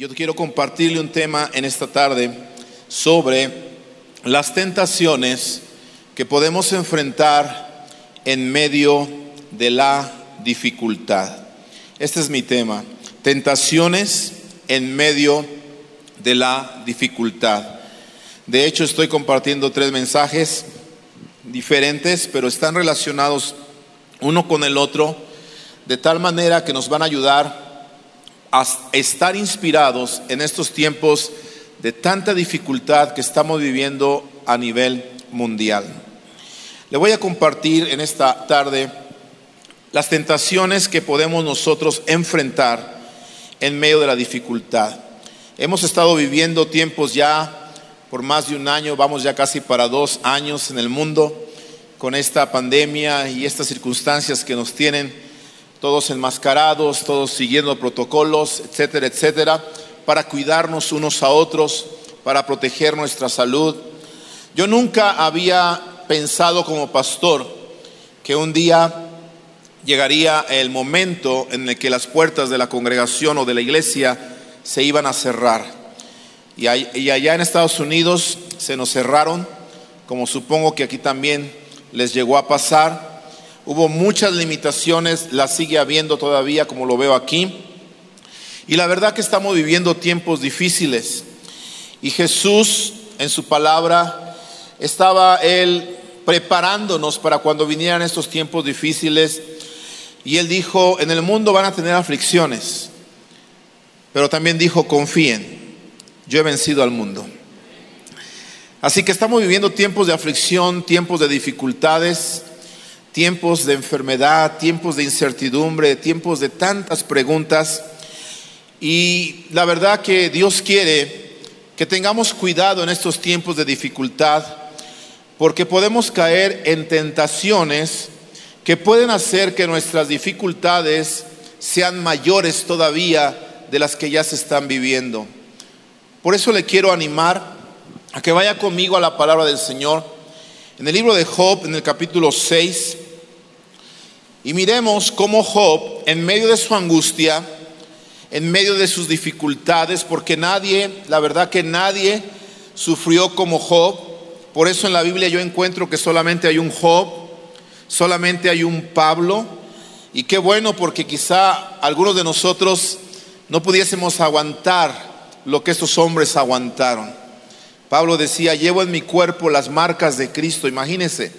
yo quiero compartirle un tema en esta tarde sobre las tentaciones que podemos enfrentar en medio de la dificultad. Este es mi tema, tentaciones en medio de la dificultad. De hecho, estoy compartiendo tres mensajes diferentes, pero están relacionados uno con el otro, de tal manera que nos van a ayudar a estar inspirados en estos tiempos de tanta dificultad que estamos viviendo a nivel mundial. Le voy a compartir en esta tarde las tentaciones que podemos nosotros enfrentar en medio de la dificultad. Hemos estado viviendo tiempos ya por más de un año, vamos ya casi para dos años en el mundo con esta pandemia y estas circunstancias que nos tienen todos enmascarados, todos siguiendo protocolos, etcétera, etcétera, para cuidarnos unos a otros, para proteger nuestra salud. Yo nunca había pensado como pastor que un día llegaría el momento en el que las puertas de la congregación o de la iglesia se iban a cerrar. Y allá en Estados Unidos se nos cerraron, como supongo que aquí también les llegó a pasar Hubo muchas limitaciones, las sigue habiendo todavía, como lo veo aquí. Y la verdad que estamos viviendo tiempos difíciles. Y Jesús, en su palabra, estaba Él preparándonos para cuando vinieran estos tiempos difíciles. Y Él dijo, en el mundo van a tener aflicciones. Pero también dijo, confíen, yo he vencido al mundo. Así que estamos viviendo tiempos de aflicción, tiempos de dificultades tiempos de enfermedad, tiempos de incertidumbre, tiempos de tantas preguntas. Y la verdad que Dios quiere que tengamos cuidado en estos tiempos de dificultad, porque podemos caer en tentaciones que pueden hacer que nuestras dificultades sean mayores todavía de las que ya se están viviendo. Por eso le quiero animar a que vaya conmigo a la palabra del Señor. En el libro de Job, en el capítulo 6, y miremos cómo Job, en medio de su angustia, en medio de sus dificultades, porque nadie, la verdad que nadie sufrió como Job, por eso en la Biblia yo encuentro que solamente hay un Job, solamente hay un Pablo, y qué bueno porque quizá algunos de nosotros no pudiésemos aguantar lo que estos hombres aguantaron. Pablo decía, llevo en mi cuerpo las marcas de Cristo, imagínense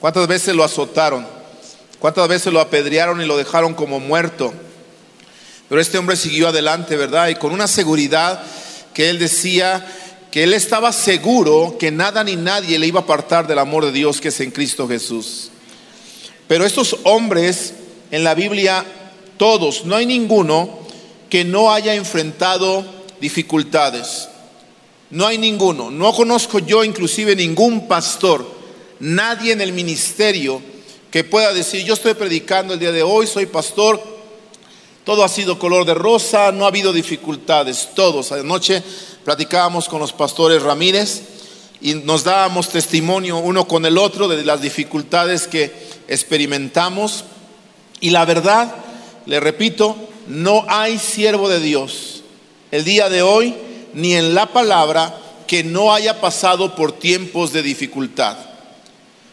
cuántas veces lo azotaron ¿Cuántas veces lo apedrearon y lo dejaron como muerto? Pero este hombre siguió adelante, ¿verdad? Y con una seguridad que él decía que él estaba seguro que nada ni nadie le iba a apartar del amor de Dios que es en Cristo Jesús. Pero estos hombres en la Biblia, todos, no hay ninguno que no haya enfrentado dificultades. No hay ninguno. No conozco yo inclusive ningún pastor, nadie en el ministerio que pueda decir, yo estoy predicando el día de hoy, soy pastor, todo ha sido color de rosa, no ha habido dificultades, todos. Anoche platicábamos con los pastores Ramírez y nos dábamos testimonio uno con el otro de las dificultades que experimentamos. Y la verdad, le repito, no hay siervo de Dios el día de hoy ni en la palabra que no haya pasado por tiempos de dificultad.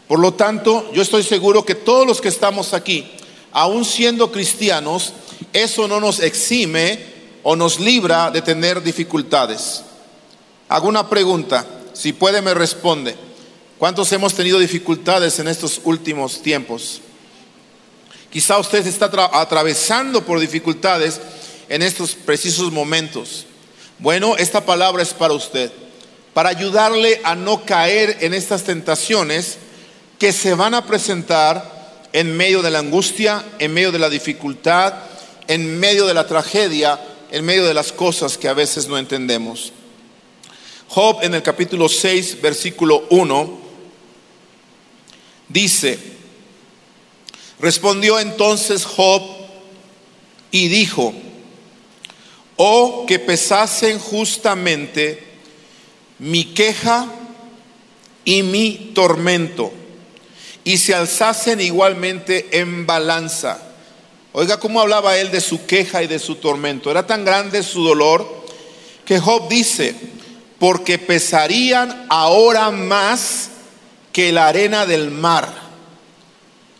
Por lo tanto, yo estoy seguro que todos los que estamos aquí, aun siendo cristianos, eso no nos exime o nos libra de tener dificultades. Hago una pregunta, si puede me responde. ¿Cuántos hemos tenido dificultades en estos últimos tiempos? Quizá usted está atravesando por dificultades en estos precisos momentos. Bueno, esta palabra es para usted, para ayudarle a no caer en estas tentaciones que se van a presentar en medio de la angustia, en medio de la dificultad, en medio de la tragedia, en medio de las cosas que a veces no entendemos. Job en el capítulo 6, versículo 1, dice, respondió entonces Job y dijo, oh que pesasen justamente mi queja y mi tormento y se alzasen igualmente en balanza. Oiga cómo hablaba él de su queja y de su tormento. Era tan grande su dolor que Job dice, porque pesarían ahora más que la arena del mar.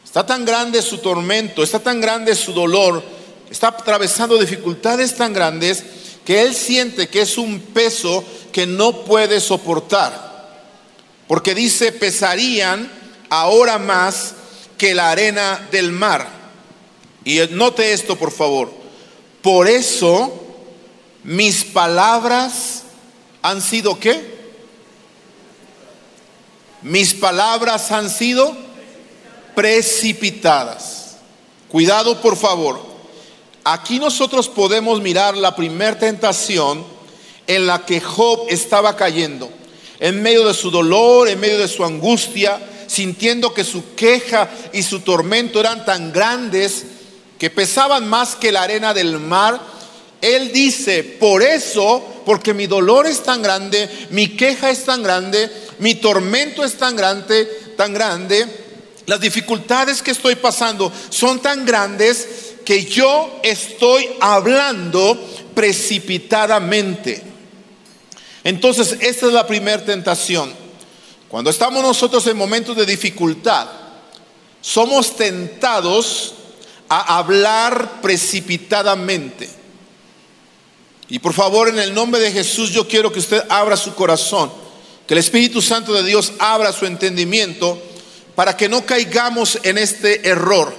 Está tan grande su tormento, está tan grande su dolor, está atravesando dificultades tan grandes que él siente que es un peso que no puede soportar. Porque dice, pesarían ahora más que la arena del mar. Y note esto, por favor. Por eso mis palabras han sido qué? Mis palabras han sido precipitadas. Cuidado, por favor. Aquí nosotros podemos mirar la primera tentación en la que Job estaba cayendo. En medio de su dolor, en medio de su angustia, sintiendo que su queja y su tormento eran tan grandes que pesaban más que la arena del mar, él dice, por eso, porque mi dolor es tan grande, mi queja es tan grande, mi tormento es tan grande, tan grande, las dificultades que estoy pasando son tan grandes que yo estoy hablando precipitadamente. Entonces, esta es la primera tentación. Cuando estamos nosotros en momentos de dificultad, somos tentados a hablar precipitadamente. Y por favor, en el nombre de Jesús, yo quiero que usted abra su corazón, que el Espíritu Santo de Dios abra su entendimiento para que no caigamos en este error,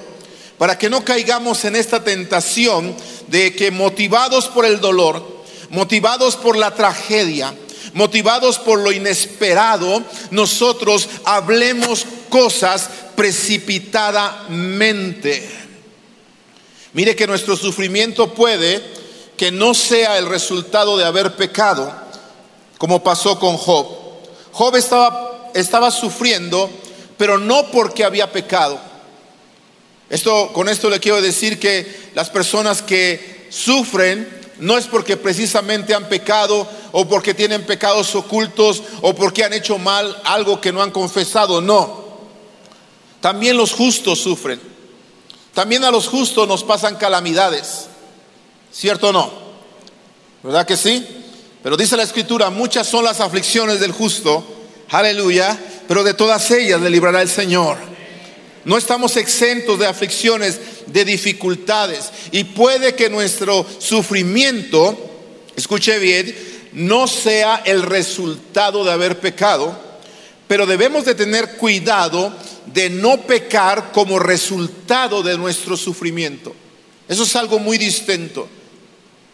para que no caigamos en esta tentación de que motivados por el dolor, motivados por la tragedia, motivados por lo inesperado, nosotros hablemos cosas precipitadamente. Mire que nuestro sufrimiento puede que no sea el resultado de haber pecado, como pasó con Job. Job estaba, estaba sufriendo, pero no porque había pecado. Esto, con esto le quiero decir que las personas que sufren no es porque precisamente han pecado o porque tienen pecados ocultos o porque han hecho mal algo que no han confesado, no. También los justos sufren. También a los justos nos pasan calamidades. ¿Cierto o no? ¿Verdad que sí? Pero dice la escritura, muchas son las aflicciones del justo, aleluya, pero de todas ellas le librará el Señor. No estamos exentos de aflicciones, de dificultades. Y puede que nuestro sufrimiento, escuche bien, no sea el resultado de haber pecado, pero debemos de tener cuidado de no pecar como resultado de nuestro sufrimiento. Eso es algo muy distinto.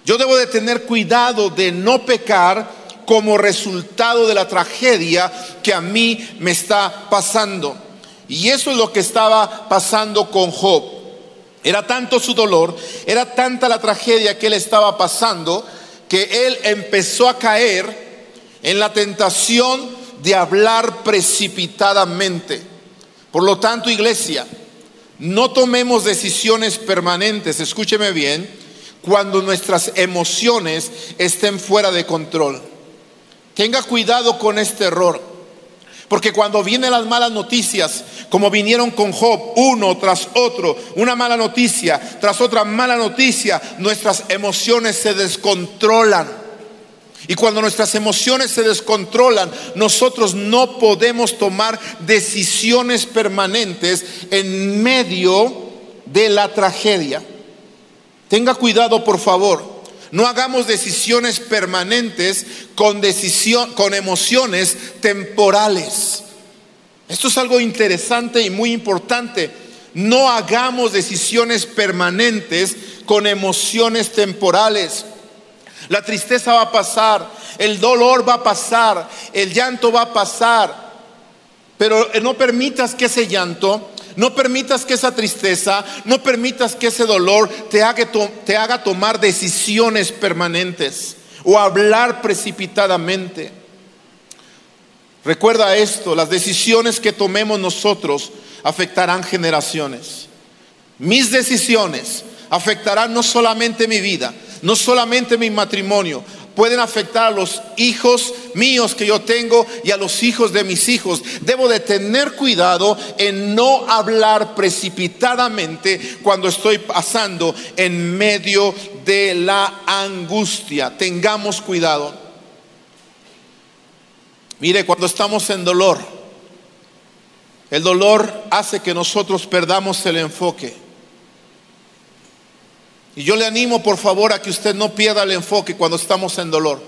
Yo debo de tener cuidado de no pecar como resultado de la tragedia que a mí me está pasando. Y eso es lo que estaba pasando con Job. Era tanto su dolor, era tanta la tragedia que él estaba pasando, que él empezó a caer en la tentación de hablar precipitadamente. Por lo tanto, iglesia, no tomemos decisiones permanentes, escúcheme bien, cuando nuestras emociones estén fuera de control. Tenga cuidado con este error. Porque cuando vienen las malas noticias, como vinieron con Job, uno tras otro, una mala noticia tras otra mala noticia, nuestras emociones se descontrolan. Y cuando nuestras emociones se descontrolan, nosotros no podemos tomar decisiones permanentes en medio de la tragedia. Tenga cuidado, por favor. No hagamos decisiones permanentes con, con emociones temporales. Esto es algo interesante y muy importante. No hagamos decisiones permanentes con emociones temporales. La tristeza va a pasar, el dolor va a pasar, el llanto va a pasar, pero no permitas que ese llanto no permitas que esa tristeza, no permitas que ese dolor te haga, te haga tomar decisiones permanentes o hablar precipitadamente. Recuerda esto, las decisiones que tomemos nosotros afectarán generaciones. Mis decisiones afectarán no solamente mi vida, no solamente mi matrimonio, pueden afectar a los hijos míos que yo tengo y a los hijos de mis hijos. Debo de tener cuidado en no hablar precipitadamente cuando estoy pasando en medio de la angustia. Tengamos cuidado. Mire, cuando estamos en dolor, el dolor hace que nosotros perdamos el enfoque. Y yo le animo, por favor, a que usted no pierda el enfoque cuando estamos en dolor.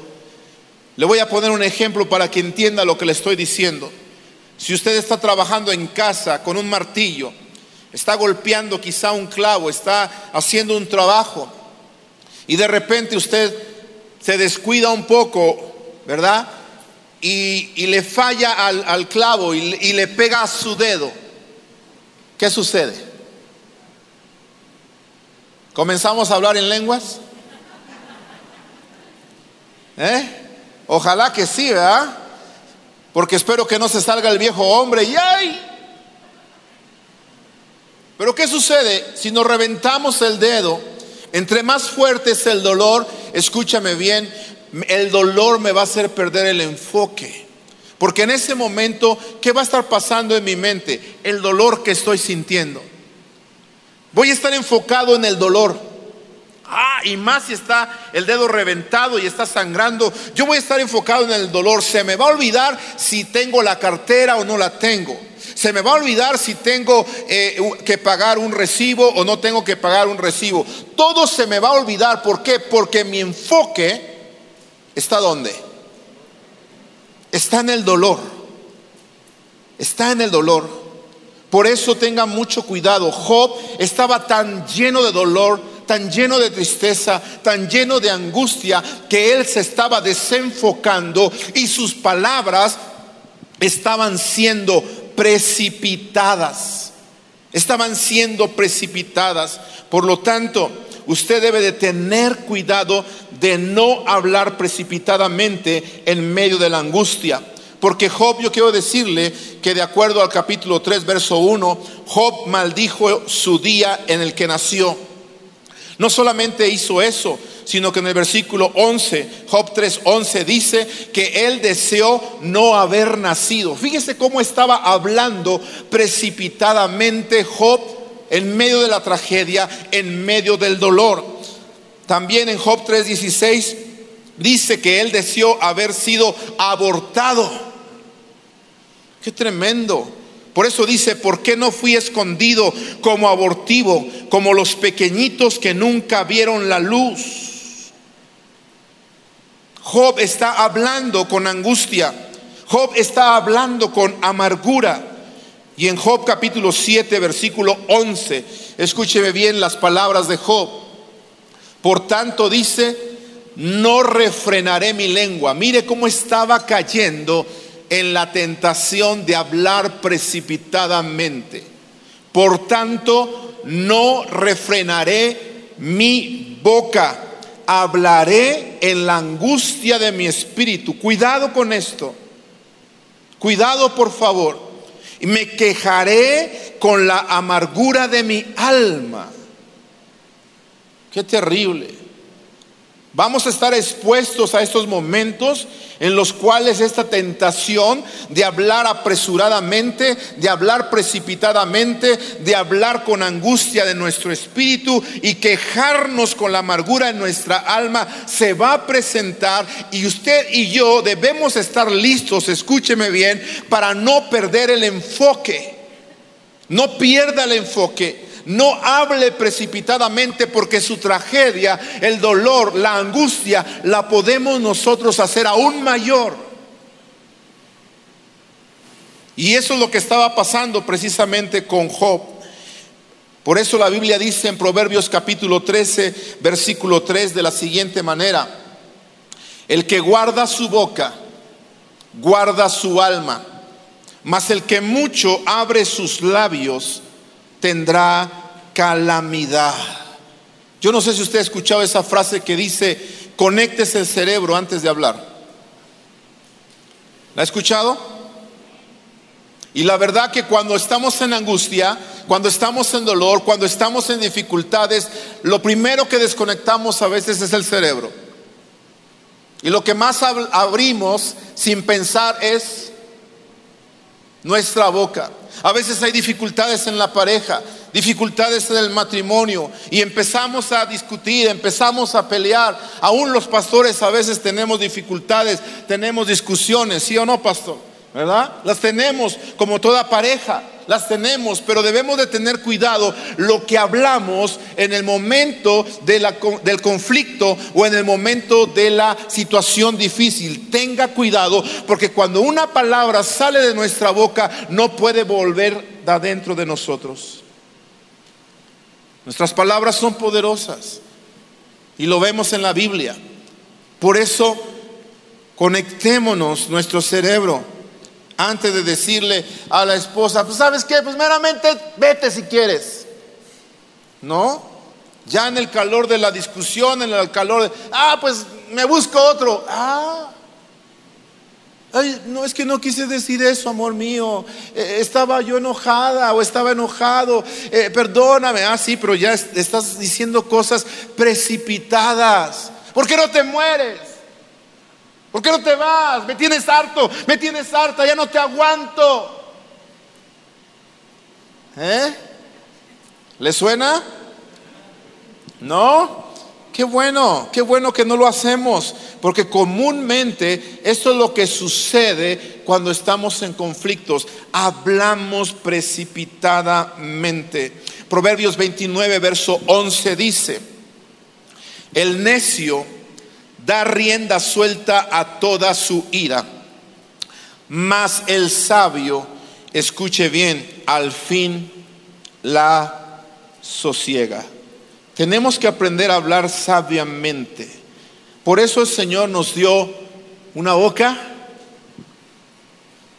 Le voy a poner un ejemplo para que entienda lo que le estoy diciendo. Si usted está trabajando en casa con un martillo, está golpeando quizá un clavo, está haciendo un trabajo y de repente usted se descuida un poco, ¿verdad? Y, le falla al, clavo y, y le pega a su dedo. ¿Qué sucede? ¿Comenzamos a hablar en lenguas? ¿Eh? Ojalá que sí, ¿verdad? Porque espero que no se salga el viejo hombre y ¡ay! Pero ¿qué sucede si nos reventamos el dedo? Entre más fuerte es el dolor, escúchame bien, el dolor me va a hacer perder el enfoque. Porque en ese momento, ¿qué va a estar pasando en mi mente? El dolor que estoy sintiendo. Voy a estar enfocado en el dolor. Ah, y más si está el dedo reventado y está sangrando, yo voy a estar enfocado en el dolor. Se me va a olvidar si tengo la cartera o no la tengo. Se me va a olvidar si tengo eh, que pagar un recibo o no tengo que pagar un recibo. Todo se me va a olvidar. ¿Por qué? Porque mi enfoque está donde? Está en el dolor. Está en el dolor. Por eso tenga mucho cuidado. Job estaba tan lleno de dolor, tan lleno de tristeza, tan lleno de angustia, que él se estaba desenfocando y sus palabras estaban siendo precipitadas. Estaban siendo precipitadas. Por lo tanto, usted debe de tener cuidado de no hablar precipitadamente en medio de la angustia. Porque Job, yo quiero decirle que de acuerdo al capítulo 3, verso 1, Job maldijo su día en el que nació. No solamente hizo eso, sino que en el versículo 11, Job 3:11 dice que él deseó no haber nacido. Fíjese cómo estaba hablando precipitadamente Job en medio de la tragedia, en medio del dolor. También en Job 3:16 dice que él deseó haber sido abortado. Qué tremendo. Por eso dice, ¿por qué no fui escondido como abortivo, como los pequeñitos que nunca vieron la luz? Job está hablando con angustia. Job está hablando con amargura. Y en Job capítulo 7, versículo 11, escúcheme bien las palabras de Job. Por tanto dice, no refrenaré mi lengua. Mire cómo estaba cayendo en la tentación de hablar precipitadamente. Por tanto, no refrenaré mi boca, hablaré en la angustia de mi espíritu. Cuidado con esto. Cuidado, por favor. Me quejaré con la amargura de mi alma. Qué terrible. Vamos a estar expuestos a estos momentos en los cuales esta tentación de hablar apresuradamente, de hablar precipitadamente, de hablar con angustia de nuestro espíritu y quejarnos con la amargura en nuestra alma se va a presentar y usted y yo debemos estar listos, escúcheme bien, para no perder el enfoque. No pierda el enfoque. No hable precipitadamente porque su tragedia, el dolor, la angustia, la podemos nosotros hacer aún mayor. Y eso es lo que estaba pasando precisamente con Job. Por eso la Biblia dice en Proverbios capítulo 13, versículo 3 de la siguiente manera, el que guarda su boca, guarda su alma, mas el que mucho abre sus labios, tendrá calamidad. Yo no sé si usted ha escuchado esa frase que dice, conectes el cerebro antes de hablar. ¿La ha escuchado? Y la verdad que cuando estamos en angustia, cuando estamos en dolor, cuando estamos en dificultades, lo primero que desconectamos a veces es el cerebro. Y lo que más abrimos sin pensar es nuestra boca. A veces hay dificultades en la pareja, dificultades en el matrimonio y empezamos a discutir, empezamos a pelear. Aún los pastores a veces tenemos dificultades, tenemos discusiones, ¿sí o no, pastor? ¿Verdad? Las tenemos como toda pareja las tenemos, pero debemos de tener cuidado lo que hablamos en el momento del conflicto o en el momento de la situación difícil. Tenga cuidado porque cuando una palabra sale de nuestra boca no puede volver de adentro de nosotros. Nuestras palabras son poderosas y lo vemos en la Biblia. Por eso conectémonos nuestro cerebro antes de decirle a la esposa, pues sabes qué, pues meramente vete si quieres. ¿No? Ya en el calor de la discusión, en el calor de, ah, pues me busco otro. Ah. Ay, no es que no quise decir eso, amor mío. Eh, estaba yo enojada o estaba enojado. Eh, perdóname. Ah, sí, pero ya estás diciendo cosas precipitadas. ¿Por qué no te mueres? ¿Por qué no te vas? Me tienes harto, me tienes harta, ya no te aguanto. ¿Eh? ¿Le suena? ¿No? Qué bueno, qué bueno que no lo hacemos, porque comúnmente esto es lo que sucede cuando estamos en conflictos. Hablamos precipitadamente. Proverbios 29, verso 11 dice, el necio da rienda suelta a toda su ira. Mas el sabio, escuche bien, al fin la sosiega. Tenemos que aprender a hablar sabiamente. Por eso el Señor nos dio una boca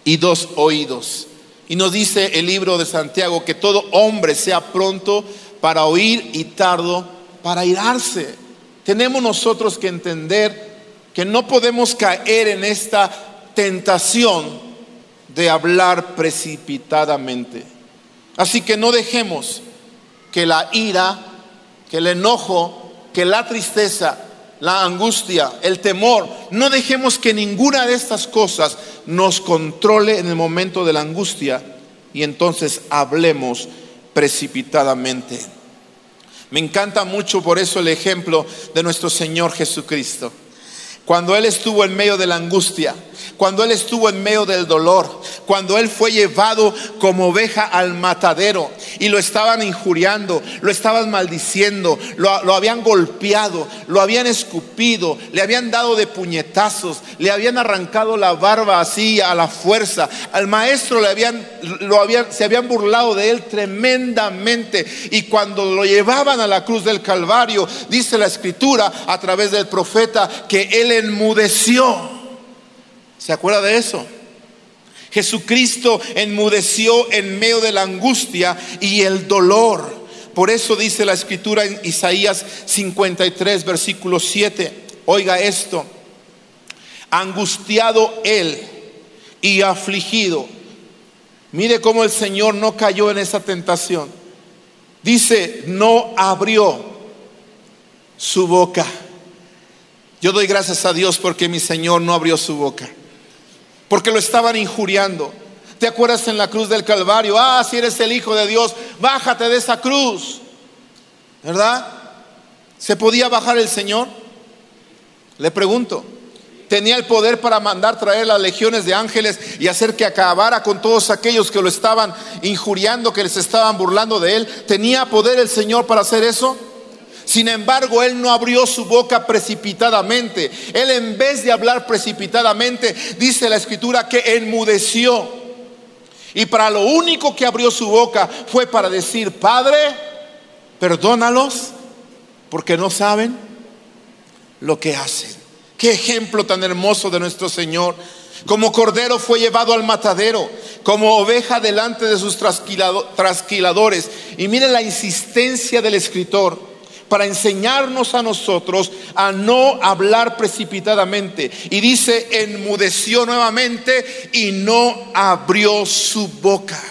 y dos oídos. Y nos dice el libro de Santiago que todo hombre sea pronto para oír y tardo para irarse. Tenemos nosotros que entender que no podemos caer en esta tentación de hablar precipitadamente. Así que no dejemos que la ira, que el enojo, que la tristeza, la angustia, el temor, no dejemos que ninguna de estas cosas nos controle en el momento de la angustia y entonces hablemos precipitadamente. Me encanta mucho por eso el ejemplo de nuestro Señor Jesucristo. Cuando Él estuvo en medio de la angustia, cuando Él estuvo en medio del dolor, cuando Él fue llevado como oveja al matadero y lo estaban injuriando, lo estaban maldiciendo, lo, lo, habían golpeado, lo habían escupido, le habían dado de puñetazos, le habían arrancado la barba así a la fuerza, al maestro le habían, lo habían, se habían burlado de Él tremendamente. Y cuando lo llevaban a la cruz del Calvario, dice la escritura a través del profeta que Él enmudeció. ¿Se acuerda de eso? Jesucristo enmudeció en medio de la angustia y el dolor. Por eso dice la escritura en Isaías 53, versículo 7. Oiga esto. Angustiado él y afligido. Mire cómo el Señor no cayó en esa tentación. Dice, no abrió su boca. Yo doy gracias a Dios porque mi Señor no abrió su boca porque lo estaban injuriando. ¿Te acuerdas en la cruz del Calvario? Ah, si eres el Hijo de Dios, bájate de esa cruz. ¿Verdad? ¿Se podía bajar el Señor? Le pregunto. ¿Tenía el poder para mandar traer las legiones de ángeles y hacer que acabara con todos aquellos que lo estaban injuriando, que les estaban burlando de él? ¿Tenía poder el Señor para hacer eso? Sin embargo, él no abrió su boca precipitadamente. Él en vez de hablar precipitadamente, dice la escritura que enmudeció. Y para lo único que abrió su boca fue para decir, Padre, perdónalos porque no saben lo que hacen. Qué ejemplo tan hermoso de nuestro Señor. Como cordero fue llevado al matadero, como oveja delante de sus trasquiladores. Y miren la insistencia del escritor para enseñarnos a nosotros a no hablar precipitadamente. Y dice, enmudeció nuevamente y no abrió su boca.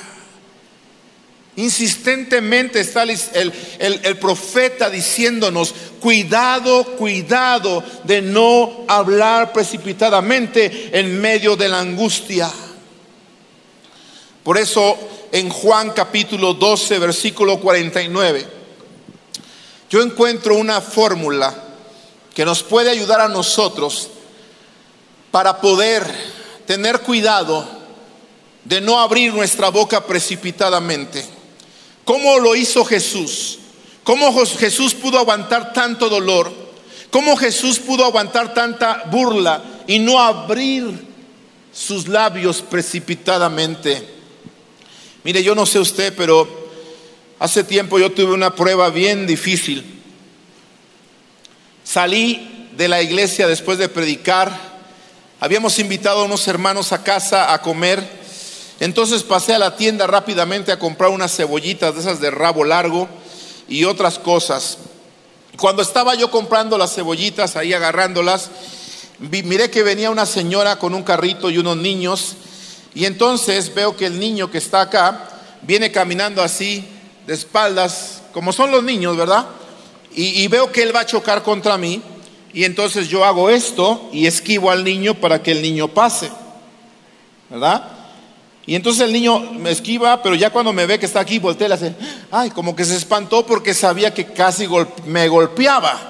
Insistentemente está el, el, profeta diciéndonos, cuidado, cuidado de no hablar precipitadamente en medio de la angustia. Por eso en Juan capítulo 12, versículo 49, yo encuentro una fórmula que nos puede ayudar a nosotros para poder tener cuidado de no abrir nuestra boca precipitadamente. ¿Cómo lo hizo Jesús? ¿Cómo Jesús pudo aguantar tanto dolor? ¿Cómo Jesús pudo aguantar tanta burla y no abrir sus labios precipitadamente? Mire, yo no sé usted, pero hace tiempo yo tuve una prueba bien difícil. Salí de la iglesia después de predicar. Habíamos invitado a unos hermanos a casa a comer. Entonces pasé a la tienda rápidamente a comprar unas cebollitas de esas de rabo largo y otras cosas. Cuando estaba yo comprando las cebollitas, ahí agarrándolas, miré que venía una señora con un carrito y unos niños, y entonces veo que el niño que está acá viene caminando así, de espaldas, como son los niños, ¿verdad? Y, veo que él va a chocar contra mí, y entonces yo hago esto y esquivo al niño para que el niño pase, ¿verdad? Y entonces el niño me esquiva, pero ya cuando me ve que está aquí, voltea y hace, ay, como que se espantó porque sabía que casi me golpeaba.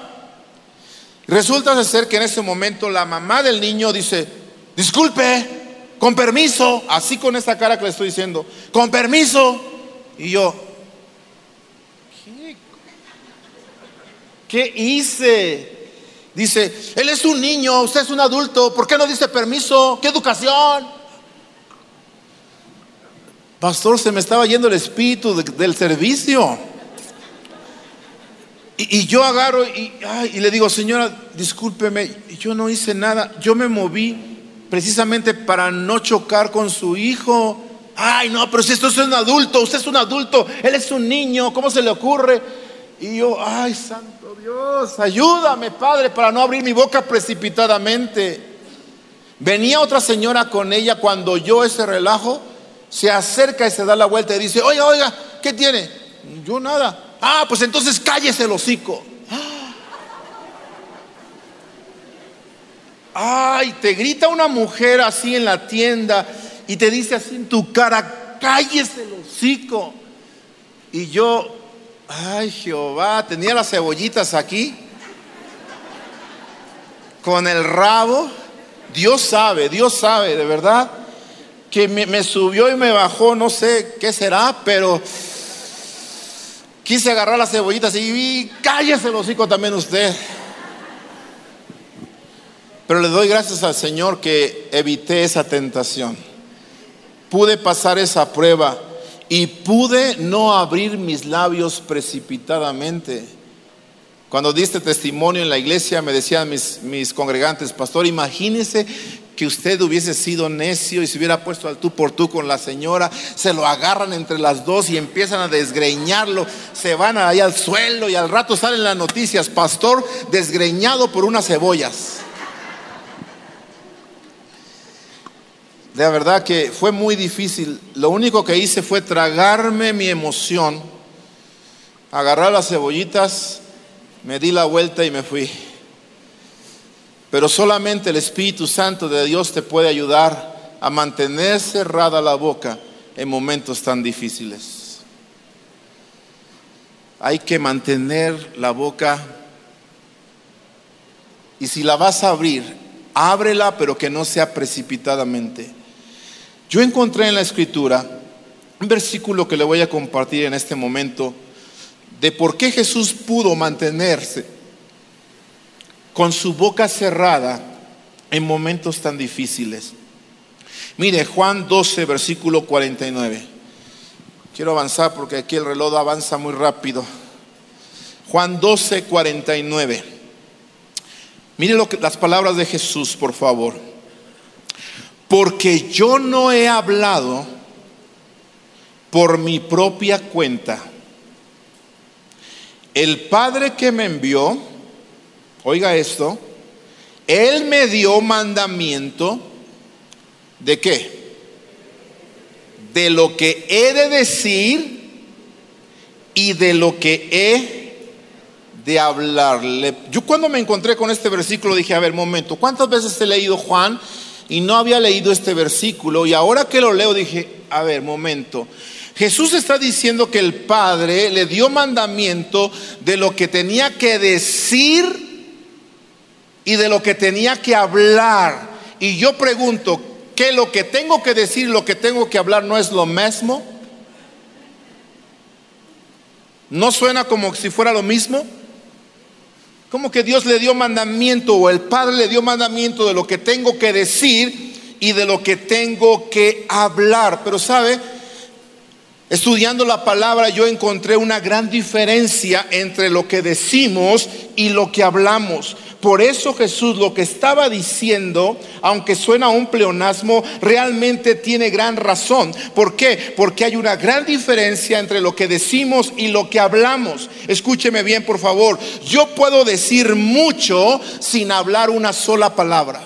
Resulta ser que en ese momento la mamá del niño dice, disculpe, con permiso, así con esta cara que le estoy diciendo, con permiso. Y yo, ¿Qué hice? Dice, él es un niño, usted es un adulto, ¿por qué no dice permiso? ¿Qué educación? Pastor, se me estaba yendo el espíritu del servicio. Y, yo agarro y, y, le digo, señora, discúlpeme, yo no hice nada. Yo me moví precisamente para no chocar con su hijo. Ay, no, pero si esto es un adulto, usted es un adulto, él es un niño, ¿cómo se le ocurre? Y yo, ay, santo Dios, ayúdame, Padre, para no abrir mi boca precipitadamente. Venía otra señora con ella cuando yo ese relajo se acerca y se da la vuelta y dice, oiga, oiga, ¿qué tiene? Yo nada. Ah, pues entonces cállese el hocico. Ay, te grita una mujer así en la tienda y te dice así en tu cara, cállese el hocico. Y yo, ay Jehová, tenía las cebollitas aquí con el rabo. Dios sabe, Dios sabe, de verdad que me, subió y me bajó, no sé qué será, pero quise agarrar las cebollitas y vi, cállese el hocico también usted. Pero le doy gracias al Señor que evité esa tentación. Pude pasar esa prueba y pude no abrir mis labios precipitadamente. Cuando diste testimonio en la iglesia, me decían mis, mis congregantes, pastor, imagínese que usted hubiese sido necio y se hubiera puesto al tú por tú con la señora, se lo agarran entre las dos y empiezan a desgreñarlo, se van ahí al suelo y al rato salen las noticias, pastor desgreñado por unas cebollas. De verdad que fue muy difícil. Lo único que hice fue tragarme mi emoción, agarrar las cebollitas, me di la vuelta y me fui. Pero solamente el Espíritu Santo de Dios te puede ayudar a mantener cerrada la boca en momentos tan difíciles. Hay que mantener la boca y si la vas a abrir, ábrela pero que no sea precipitadamente. Yo encontré en la escritura un versículo que le voy a compartir en este momento de por qué Jesús pudo mantenerse con su boca cerrada en momentos tan difíciles. Mire, Juan 12, versículo 49. Quiero avanzar porque aquí el reloj avanza muy rápido. Juan 12, 49. Mire las palabras de Jesús, por favor. Porque yo no he hablado por mi propia cuenta. El Padre que me envió, Oiga esto, Él me dio mandamiento de qué? De lo que he de decir y de lo que he de hablarle. Yo cuando me encontré con este versículo dije, a ver, momento, ¿cuántas veces he leído Juan y no había leído este versículo y ahora que lo leo dije, a ver, momento. Jesús está diciendo que el Padre le dio mandamiento de lo que tenía que decir y de lo que tenía que hablar. Y yo pregunto, ¿que lo que tengo que decir lo que tengo que hablar no es lo mismo? ¿No suena como si fuera lo mismo? Como que Dios le dio mandamiento o el Padre le dio mandamiento de lo que tengo que decir y de lo que tengo que hablar. Pero sabe, estudiando la palabra yo encontré una gran diferencia entre lo que decimos y lo que hablamos. Por eso Jesús lo que estaba diciendo, aunque suena un pleonasmo, realmente tiene gran razón. ¿Por qué? Porque hay una gran diferencia entre lo que decimos y lo que hablamos. Escúcheme bien, por favor. Yo puedo decir mucho sin hablar una sola palabra.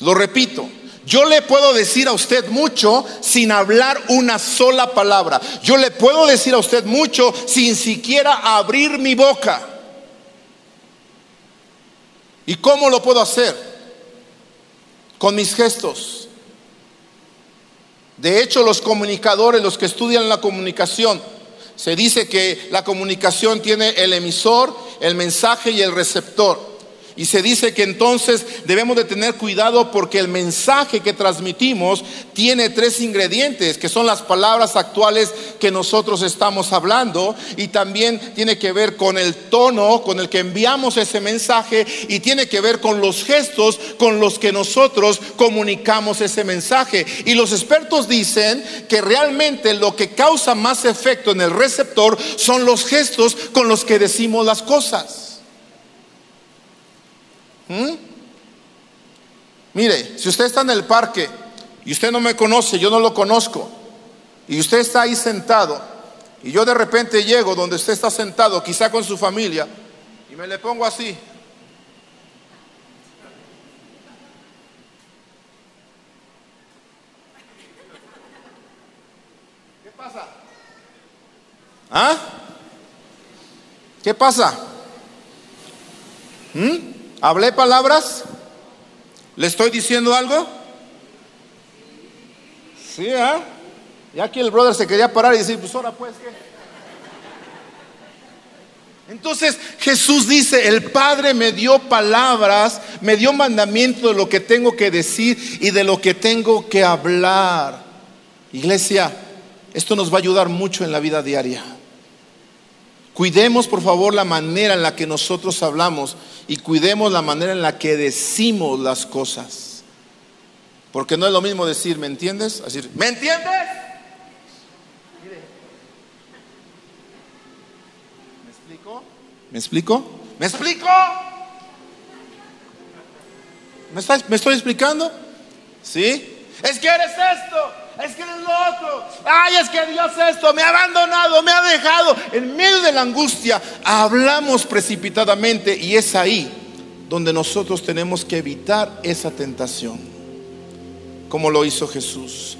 Lo repito. Yo le puedo decir a usted mucho sin hablar una sola palabra. Yo le puedo decir a usted mucho sin siquiera abrir mi boca. ¿Y cómo lo puedo hacer? Con mis gestos. De hecho, los comunicadores, los que estudian la comunicación, se dice que la comunicación tiene el emisor, el mensaje y el receptor. Y se dice que entonces debemos de tener cuidado porque el mensaje que transmitimos tiene tres ingredientes, que son las palabras actuales que nosotros estamos hablando y también tiene que ver con el tono con el que enviamos ese mensaje y tiene que ver con los gestos con los que nosotros comunicamos ese mensaje. Y los expertos dicen que realmente lo que causa más efecto en el receptor son los gestos con los que decimos las cosas. ¿Mm? Mire, si usted está en el parque y usted no me conoce, yo no lo conozco, y usted está ahí sentado, y yo de repente llego donde usted está sentado, quizá con su familia, y me le pongo así. ¿Qué pasa? ¿Ah? ¿Qué pasa? ¿Mm? ¿Hablé palabras? ¿Le estoy diciendo algo? Sí, ¿eh? Y aquí el brother se quería parar y decir, pues ahora pues, ¿qué? Entonces Jesús dice, el Padre me dio palabras, me dio mandamiento de lo que tengo que decir y de lo que tengo que hablar. Iglesia, esto nos va a ayudar mucho en la vida diaria. Cuidemos por favor la manera en la que nosotros hablamos y cuidemos la manera en la que decimos las cosas. Porque no es lo mismo decir, ¿me entiendes? Decir, ¿me entiendes? ¿Me explico? ¿Me explico? ¿Me explico? ¿Me, ¿Me estoy explicando? ¿Sí? Es que eres esto es que eres lo otro, ay, es que Dios esto, me ha abandonado, me ha dejado. En medio de la angustia hablamos precipitadamente y es ahí donde nosotros tenemos que evitar esa tentación, como lo hizo Jesús.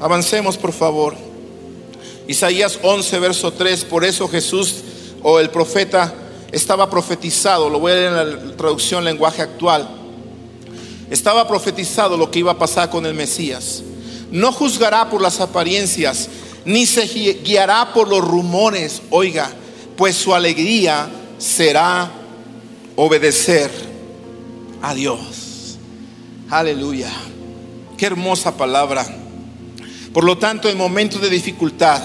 Avancemos, por favor. Isaías 11, verso 3, por eso Jesús o el profeta estaba profetizado, lo voy a leer en la traducción lenguaje actual, estaba profetizado lo que iba a pasar con el Mesías no juzgará por las apariencias, ni se guiará por los rumores, oiga, pues su alegría será obedecer a Dios. Aleluya. Qué hermosa palabra. Por lo tanto, en momentos de dificultad,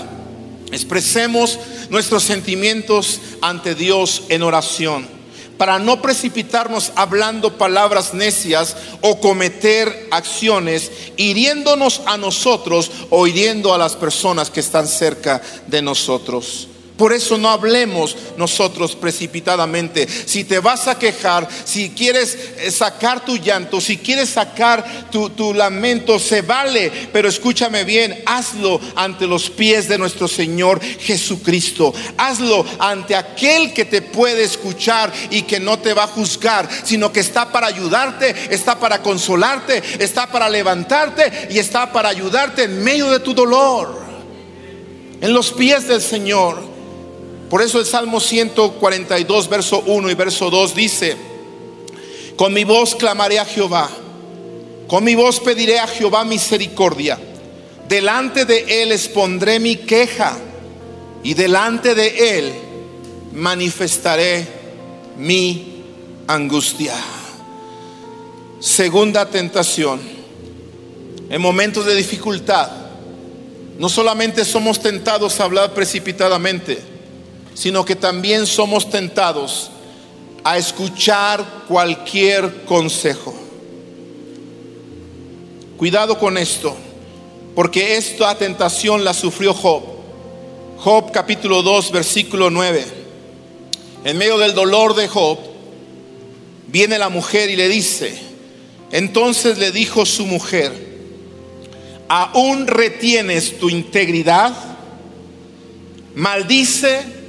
expresemos nuestros sentimientos ante Dios en oración para no precipitarnos hablando palabras necias o cometer acciones hiriéndonos a nosotros o hiriendo a las personas que están cerca de nosotros. Por eso no hablemos nosotros precipitadamente. Si te vas a quejar, si quieres eh, sacar tu llanto, si quieres sacar tu, lamento, se vale. Pero escúchame bien, hazlo ante los pies de nuestro Señor Jesucristo. Hazlo ante aquel que te puede escuchar y que no te va a juzgar, sino que está para ayudarte, está para consolarte, está para levantarte y está para ayudarte en medio de tu dolor. En los pies del Señor. Por eso el Salmo 142, verso 1 y verso 2 dice, Con mi voz clamaré a Jehová. Con mi voz pediré a Jehová misericordia. Delante de él expondré mi queja y delante de él manifestaré mi angustia. Segunda tentación. En momentos de dificultad, no solamente somos tentados a hablar precipitadamente, sino que también somos tentados a escuchar cualquier consejo. Cuidado con esto, porque esta tentación la sufrió Job. Job capítulo 2, versículo 9. En medio del dolor de Job, viene la mujer y le dice, entonces le dijo su mujer, ¿aún retienes tu integridad? Maldice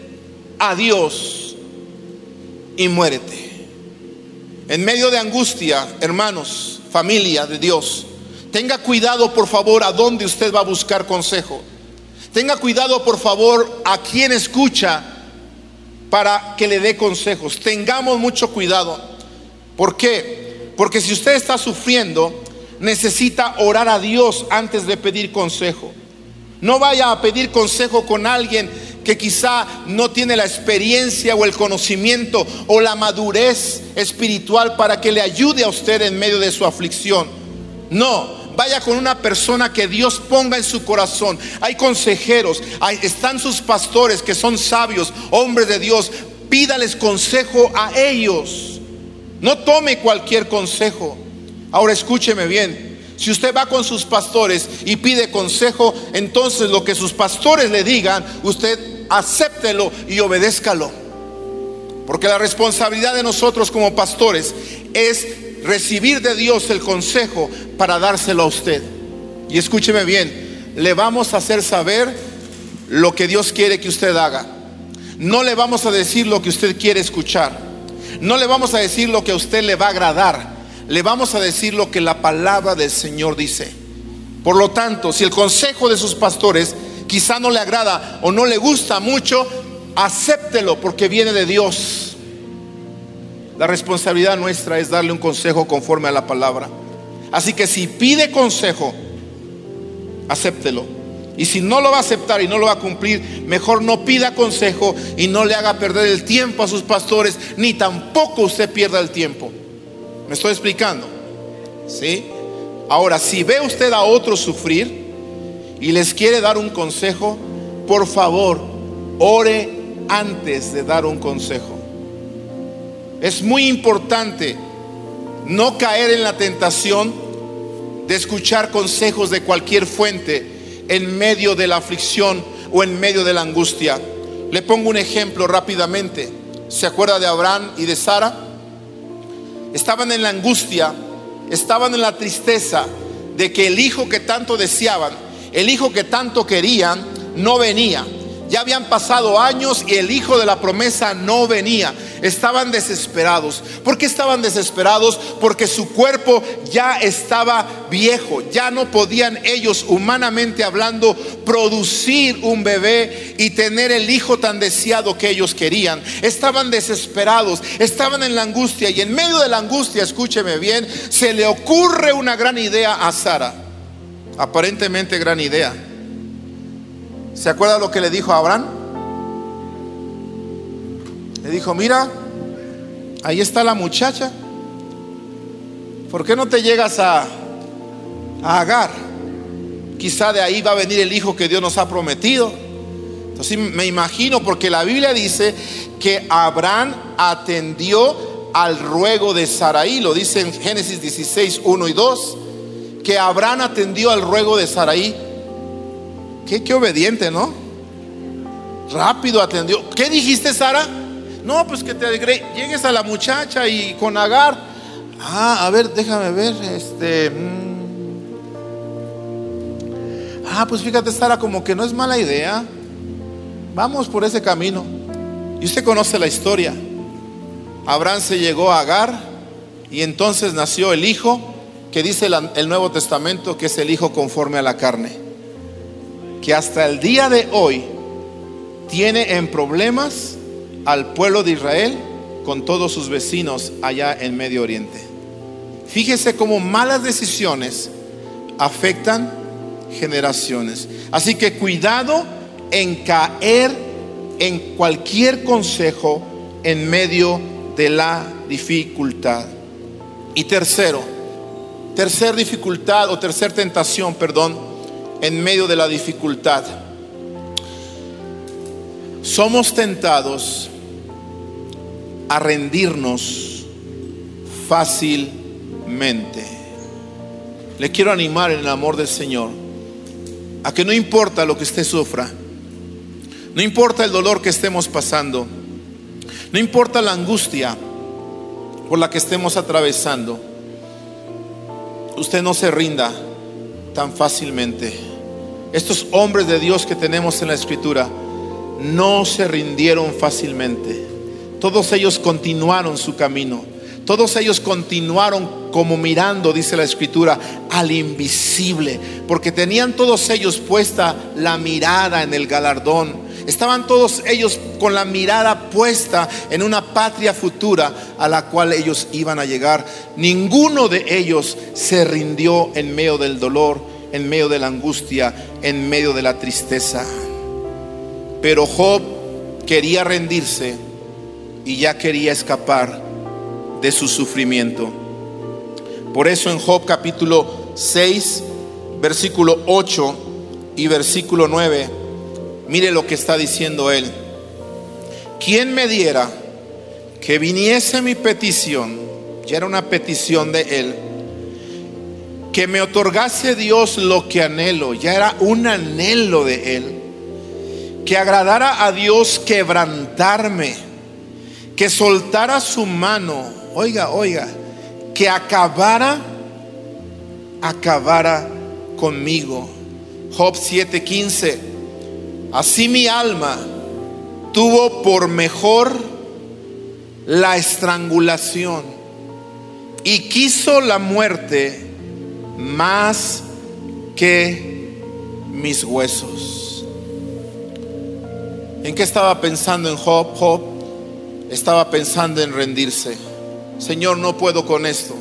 a Dios y muérete. En medio de angustia, hermanos, familia de Dios, tenga cuidado por favor a dónde usted va a buscar consejo. Tenga cuidado por favor a quien escucha para que le dé consejos. Tengamos mucho cuidado. ¿Por qué? Porque si usted está sufriendo, necesita orar a Dios antes de pedir consejo. No vaya a pedir consejo con alguien que quizá no tiene la experiencia o el conocimiento o la madurez espiritual para que le ayude a usted en medio de su aflicción. No, vaya con una persona que Dios ponga en su corazón. Hay consejeros, están sus pastores que son sabios, hombres de Dios. Pídales consejo a ellos. No tome cualquier consejo. Ahora escúcheme bien. Si usted va con sus pastores y pide consejo, entonces lo que sus pastores le digan, usted acéptelo y obedézcalo. Porque la responsabilidad de nosotros como pastores es recibir de Dios el consejo para dárselo a usted. Y escúcheme bien, le vamos a hacer saber lo que Dios quiere que usted haga. No le vamos a decir lo que usted quiere escuchar. No le vamos a decir lo que a usted le va a agradar, le vamos a decir lo que la palabra del Señor dice. Por lo tanto, si el consejo de sus pastores quizá no le agrada o no le gusta mucho, acéptelo porque viene de Dios. La responsabilidad nuestra es darle un consejo conforme a la palabra. Así que si pide consejo, acéptelo. Y si no lo va a aceptar y no lo va a cumplir, mejor no pida consejo y no le haga perder el tiempo a sus pastores, ni tampoco usted pierda el tiempo. ¿Me estoy explicando? ¿Sí? Ahora, si ve usted a otros sufrir y les quiere dar un consejo, por favor, ore antes de dar un consejo. Es muy importante no caer en la tentación de escuchar consejos de cualquier fuente en medio de la aflicción o en medio de la angustia. Le pongo un ejemplo rápidamente. ¿Se acuerda de Abraham y de Sara? Estaban en la angustia, estaban en la tristeza de que el hijo que tanto deseaban, el hijo que tanto querían, no venía. Ya habían pasado años y el hijo de la promesa no venía. Estaban desesperados. ¿Por qué estaban desesperados? Porque su cuerpo ya estaba viejo. Ya no podían ellos, humanamente hablando, producir un bebé y tener el hijo tan deseado que ellos querían. Estaban desesperados, estaban en la angustia y en medio de la angustia, escúcheme bien, se le ocurre una gran idea a Sara. Aparentemente gran idea ¿Se acuerda lo que le dijo a Abraham? Le dijo, mira, ahí está la muchacha. ¿Por qué no te llegas a, a Agar? Quizá de ahí va a venir el hijo que Dios nos ha prometido. Entonces me imagino, porque la Biblia dice que Abraham atendió al ruego de Saraí, lo dice en Génesis 16, 1 y 2, que Abraham atendió al ruego de Saraí Qué, obediente, ¿no? Rápido atendió. ¿Qué dijiste, Sara? No, pues que te llegues a la muchacha y con Agar. Ah, a ver, déjame ver. Este. Mm. Ah, pues fíjate, Sara, como que no es mala idea. Vamos por ese camino. Y usted conoce la historia. Abraham se llegó a Agar y entonces nació el hijo que dice el Nuevo Testamento que es el hijo conforme a la carne que hasta el día de hoy tiene en problemas al pueblo de Israel con todos sus vecinos allá en Medio Oriente. Fíjese cómo malas decisiones afectan generaciones. Así que cuidado en caer en cualquier consejo en medio de la dificultad. Y tercero, tercer dificultad o tercer tentación, perdón, en medio de la dificultad. Somos tentados a rendirnos fácilmente. Le quiero animar en el amor del Señor a que no importa lo que usted sufra, no importa el dolor que estemos pasando, no importa la angustia por la que estemos atravesando, usted no se rinda tan fácilmente. Estos hombres de Dios que tenemos en la escritura no se rindieron fácilmente. Todos ellos continuaron su camino. Todos ellos continuaron como mirando, dice la escritura, al invisible, porque tenían todos ellos puesta la mirada en el galardón. Estaban todos ellos con la mirada puesta en una patria futura a la cual ellos iban a llegar. Ninguno de ellos se rindió en medio del dolor, en medio de la angustia, en medio de la tristeza. Pero Job quería rendirse y ya quería escapar de su sufrimiento. Por eso en Job capítulo 6, versículo 8 y versículo 9, mire lo que está diciendo él. ¿Quién me diera que viniese mi petición? Ya era una petición de él. Que me otorgase Dios lo que anhelo. Ya era un anhelo de él que agradara a Dios quebrantarme, que soltara su mano, oiga, oiga, que acabara, acabara conmigo. Job 7:15, así mi alma tuvo por mejor la estrangulación y quiso la muerte más que mis huesos. ¿En qué estaba pensando en Job? Job estaba pensando en rendirse. Señor, no puedo con esto.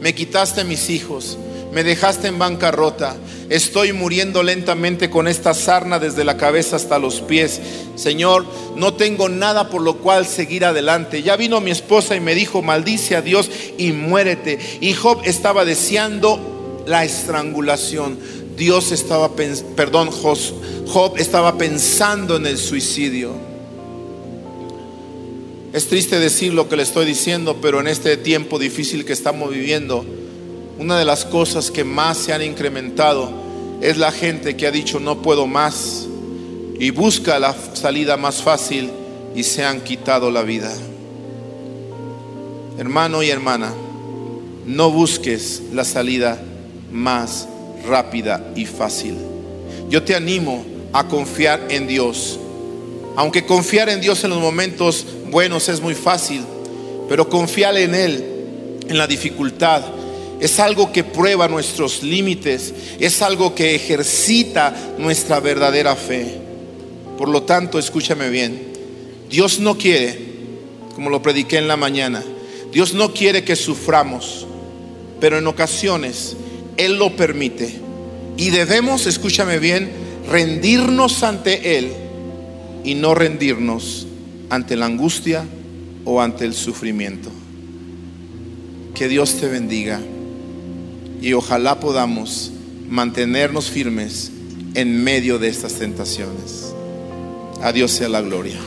Me quitaste mis hijos, me dejaste en bancarrota. Estoy muriendo lentamente con esta sarna desde la cabeza hasta los pies. Señor, no tengo nada por lo cual seguir adelante. Ya vino mi esposa y me dijo, maldice a Dios y muérete. Y Job estaba deseando la estrangulación. Dios estaba, perdón, Job estaba pensando en el suicidio. Es triste decir lo que le estoy diciendo, pero en este tiempo difícil que estamos viviendo, una de las cosas que más se han incrementado es la gente que ha dicho no puedo más y busca la salida más fácil y se han quitado la vida. Hermano y hermana, no busques la salida más rápida y fácil. Yo te animo a confiar en Dios. Aunque confiar en Dios en los momentos buenos es muy fácil, pero confiar en Él en la dificultad es algo que prueba nuestros límites, es algo que ejercita nuestra verdadera fe. Por lo tanto, escúchame bien, Dios no quiere, como lo prediqué en la mañana, Dios no quiere que suframos, pero en ocasiones él lo permite. Y debemos, escúchame bien, rendirnos ante Él y no rendirnos ante la angustia o ante el sufrimiento. Que Dios te bendiga y ojalá podamos mantenernos firmes en medio de estas tentaciones. A Dios sea la gloria.